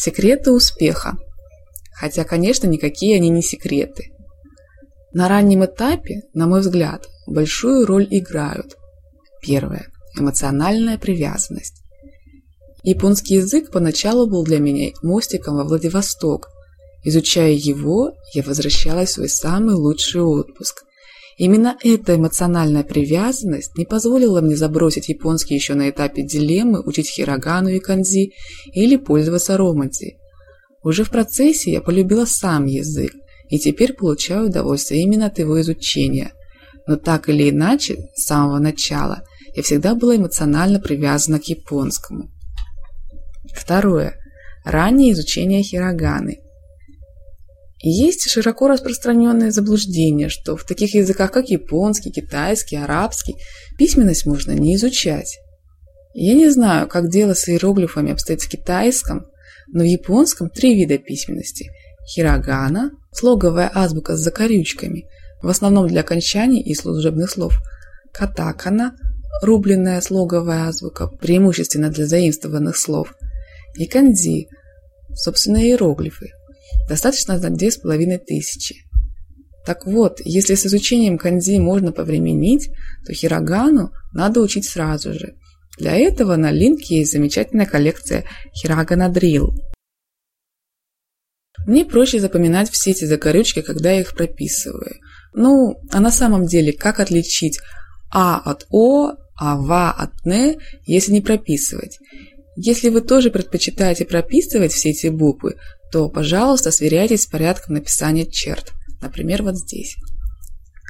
Секреты успеха. Хотя, конечно, никакие они не секреты. На раннем этапе, на мой взгляд, большую роль играют. Первое. Эмоциональная привязанность. Японский язык поначалу был для меня мостиком во Владивосток. Изучая его, я возвращалась в свой самый лучший отпуск. Именно эта эмоциональная привязанность не позволила мне забросить японский еще на этапе дилеммы учить хирогану и канзи или пользоваться романти. Уже в процессе я полюбила сам язык и теперь получаю удовольствие именно от его изучения. Но так или иначе, с самого начала, я всегда была эмоционально привязана к японскому. Второе. Раннее изучение хироганы. Есть широко распространенное заблуждение, что в таких языках, как японский, китайский, арабский, письменность можно не изучать. Я не знаю, как дело с иероглифами обстоит в китайском, но в японском три вида письменности. Хирогана, слоговая азбука с закорючками, в основном для окончаний и служебных слов. Катакана, рубленная слоговая азбука, преимущественно для заимствованных слов. И канзи, собственно, иероглифы, Достаточно знать две с половиной тысячи. Так вот, если с изучением канзи можно повременить, то хирогану надо учить сразу же. Для этого на линке есть замечательная коллекция Хирогана Дрил. Мне проще запоминать все эти закорючки, когда я их прописываю. Ну, а на самом деле, как отличить А от О, а ВА от Н, если не прописывать? Если вы тоже предпочитаете прописывать все эти буквы, то, пожалуйста, сверяйтесь с порядком написания черт, например, вот здесь.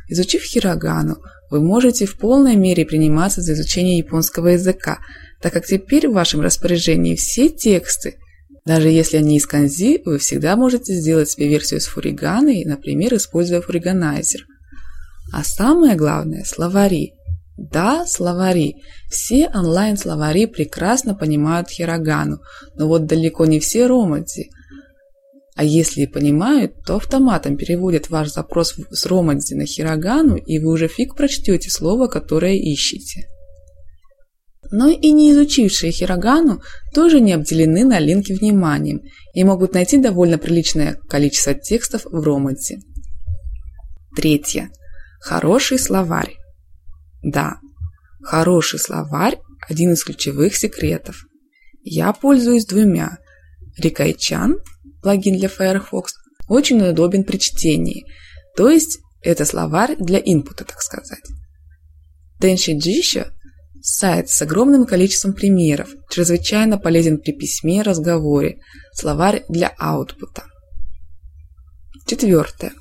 Изучив хирогану, вы можете в полной мере приниматься за изучение японского языка, так как теперь в вашем распоряжении все тексты. Даже если они из канзи, вы всегда можете сделать себе версию с фуриганой, например, используя фуриганайзер. А самое главное – словари. Да, словари. Все онлайн-словари прекрасно понимают хирогану, но вот далеко не все романти – а если и понимают, то автоматом переводят ваш запрос с романзи на хирогану, и вы уже фиг прочтете слово, которое ищете. Но и не изучившие хирогану тоже не обделены на линке вниманием и могут найти довольно приличное количество текстов в романсе. Третье. Хороший словарь. Да, хороший словарь – один из ключевых секретов. Я пользуюсь двумя – Рикайчан – плагин для Firefox, очень удобен при чтении, то есть это словарь для инпута, так сказать. Denshi Jisha – сайт с огромным количеством примеров, чрезвычайно полезен при письме, разговоре, словарь для аутпута. Четвертое.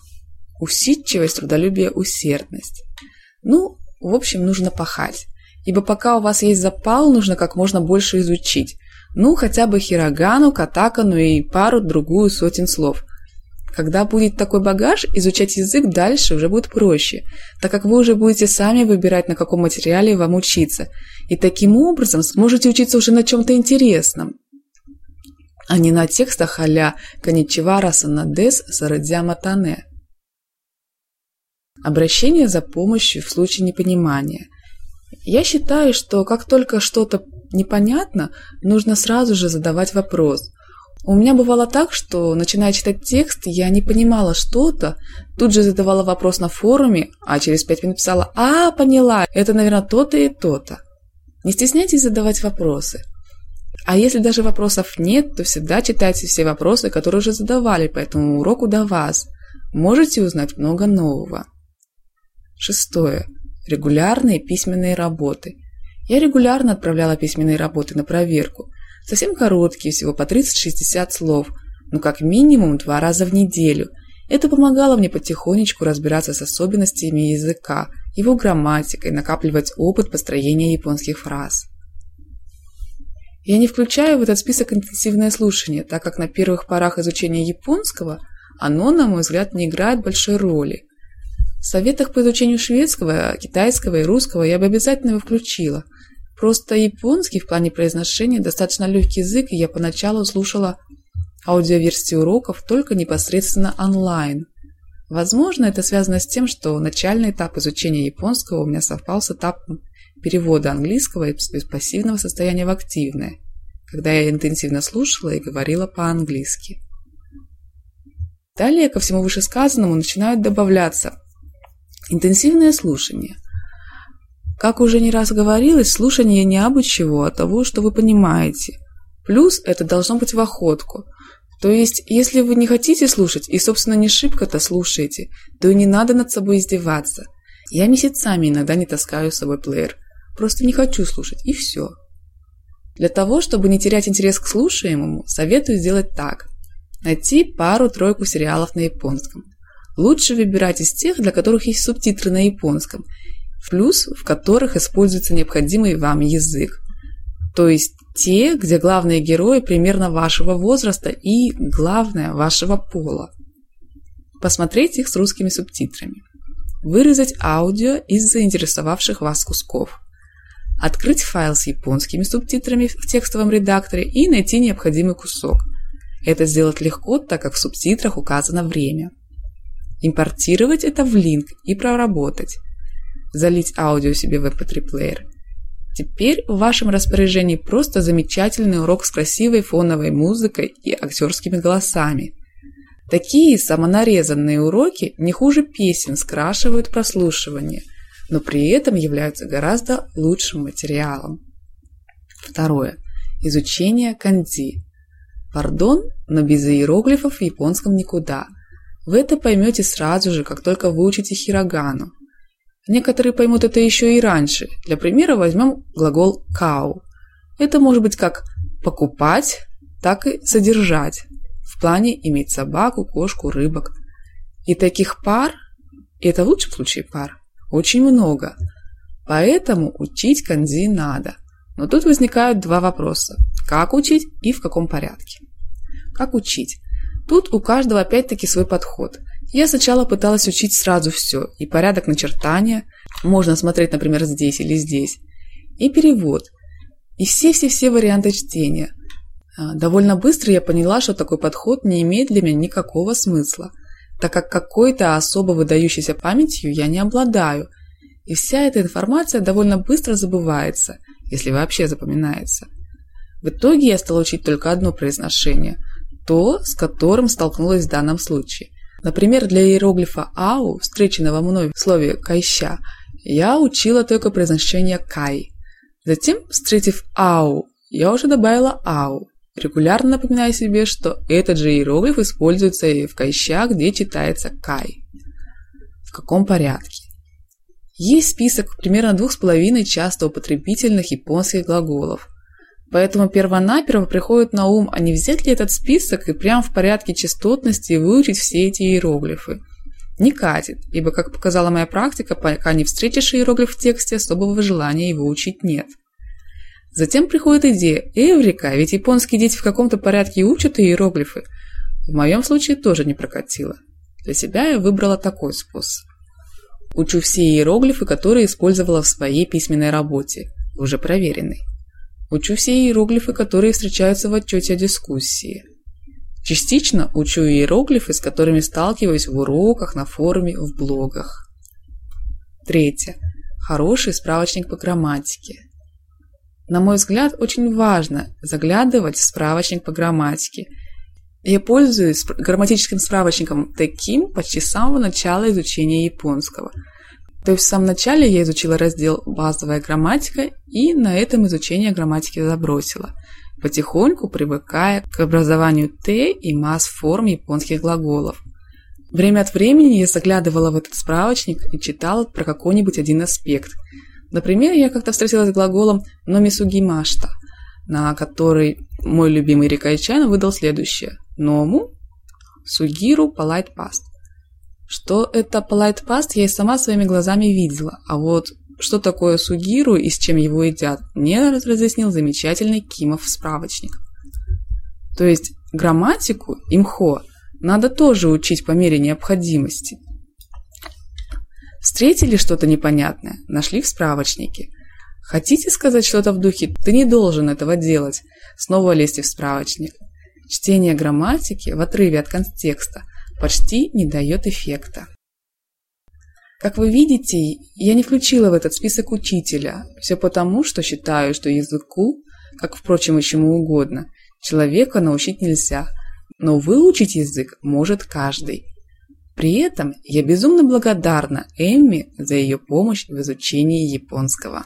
Усидчивость, трудолюбие, усердность. Ну, в общем, нужно пахать. Ибо пока у вас есть запал, нужно как можно больше изучить, ну, хотя бы хирогану, катакану и пару-другую сотен слов. Когда будет такой багаж, изучать язык дальше уже будет проще, так как вы уже будете сами выбирать, на каком материале вам учиться, и таким образом сможете учиться уже на чем-то интересном, а не на текстах а-ля «Коничевара санадес сарадзяма тане». Обращение за помощью в случае непонимания. Я считаю, что как только что-то непонятно, нужно сразу же задавать вопрос. У меня бывало так, что, начиная читать текст, я не понимала что-то, тут же задавала вопрос на форуме, а через пять минут писала «А, поняла, это, наверное, то-то и то-то». Не стесняйтесь задавать вопросы. А если даже вопросов нет, то всегда читайте все вопросы, которые уже задавали по этому уроку до вас. Можете узнать много нового. Шестое. Регулярные письменные работы – я регулярно отправляла письменные работы на проверку. Совсем короткие, всего по 30-60 слов, но как минимум два раза в неделю. Это помогало мне потихонечку разбираться с особенностями языка, его грамматикой, накапливать опыт построения японских фраз. Я не включаю в этот список интенсивное слушание, так как на первых порах изучения японского оно, на мой взгляд, не играет большой роли. В советах по изучению шведского, китайского и русского я бы обязательно его включила – Просто японский в плане произношения достаточно легкий язык, и я поначалу слушала аудиоверсии уроков только непосредственно онлайн. Возможно, это связано с тем, что начальный этап изучения японского у меня совпал с этапом перевода английского из пассивного состояния в активное. когда я интенсивно слушала и говорила по-английски. Далее ко всему вышесказанному начинают добавляться интенсивное слушание. Как уже не раз говорилось, слушание не абы чего, а того, что вы понимаете. Плюс это должно быть в охотку. То есть, если вы не хотите слушать и, собственно, не шибко-то слушаете, то и не надо над собой издеваться. Я месяцами иногда не таскаю с собой плеер. Просто не хочу слушать, и все. Для того, чтобы не терять интерес к слушаемому, советую сделать так. Найти пару-тройку сериалов на японском. Лучше выбирать из тех, для которых есть субтитры на японском, плюс в которых используется необходимый вам язык. То есть те, где главные герои примерно вашего возраста и, главное, вашего пола. Посмотреть их с русскими субтитрами. Вырезать аудио из заинтересовавших вас кусков. Открыть файл с японскими субтитрами в текстовом редакторе и найти необходимый кусок – это сделать легко, так как в субтитрах указано время. Импортировать это в линк и проработать. Залить аудио себе в mp3-плеер. Теперь в вашем распоряжении просто замечательный урок с красивой фоновой музыкой и актерскими голосами. Такие самонарезанные уроки не хуже песен скрашивают прослушивание, но при этом являются гораздо лучшим материалом. Второе. Изучение канзи. Пардон, но без иероглифов в японском никуда. Вы это поймете сразу же, как только выучите хирогану. Некоторые поймут это еще и раньше. Для примера возьмем глагол «кау». Это может быть как «покупать», так и «содержать». В плане иметь собаку, кошку, рыбок. И таких пар, и это в лучшем случае пар, очень много. Поэтому учить канзи надо. Но тут возникают два вопроса. Как учить и в каком порядке? Как учить? Тут у каждого опять-таки свой подход. Я сначала пыталась учить сразу все, и порядок начертания, можно смотреть, например, здесь или здесь, и перевод, и все-все-все варианты чтения. А, довольно быстро я поняла, что такой подход не имеет для меня никакого смысла, так как какой-то особо выдающейся памятью я не обладаю, и вся эта информация довольно быстро забывается, если вообще запоминается. В итоге я стала учить только одно произношение – то, с которым столкнулась в данном случае. Например, для иероглифа «ау», встреченного мной в слове «кайща», я учила только произношение «кай». Затем, встретив «ау», я уже добавила «ау», регулярно напоминая себе, что этот же иероглиф используется и в «кайща», где читается «кай». В каком порядке? Есть список примерно двух с половиной часто употребительных японских глаголов – Поэтому первонаперво приходит на ум, а не взять ли этот список и прямо в порядке частотности выучить все эти иероглифы. Не катит, ибо, как показала моя практика, пока не встретишь иероглиф в тексте, особого желания его учить нет. Затем приходит идея «Эврика, ведь японские дети в каком-то порядке учат иероглифы». В моем случае тоже не прокатило. Для себя я выбрала такой способ. Учу все иероглифы, которые использовала в своей письменной работе, уже проверенной. Учу все иероглифы, которые встречаются в отчете о дискуссии. Частично учу иероглифы, с которыми сталкиваюсь в уроках, на форуме, в блогах. Третье. Хороший справочник по грамматике. На мой взгляд, очень важно заглядывать в справочник по грамматике. Я пользуюсь грамматическим справочником таким почти с самого начала изучения японского – то есть в самом начале я изучила раздел «Базовая грамматика» и на этом изучение грамматики забросила, потихоньку привыкая к образованию «т» и масс-форм японских глаголов. Время от времени я заглядывала в этот справочник и читала про какой-нибудь один аспект. Например, я как-то встретилась с глаголом «номисугимашта», на который мой любимый Рикайчан выдал следующее «ному сугиру полайт паст». Что это Polite Past, я и сама своими глазами видела, а вот что такое сугиру и с чем его едят, мне разъяснил замечательный Кимов справочник. То есть грамматику, имхо, надо тоже учить по мере необходимости. Встретили что-то непонятное, нашли в справочнике. Хотите сказать что-то в духе «ты не должен этого делать», снова лезьте в справочник. Чтение грамматики в отрыве от контекста – почти не дает эффекта. Как вы видите, я не включила в этот список учителя, все потому, что считаю, что языку как, впрочем, и чему угодно. Человека научить нельзя, но выучить язык может каждый. При этом я безумно благодарна Эмми за ее помощь в изучении японского.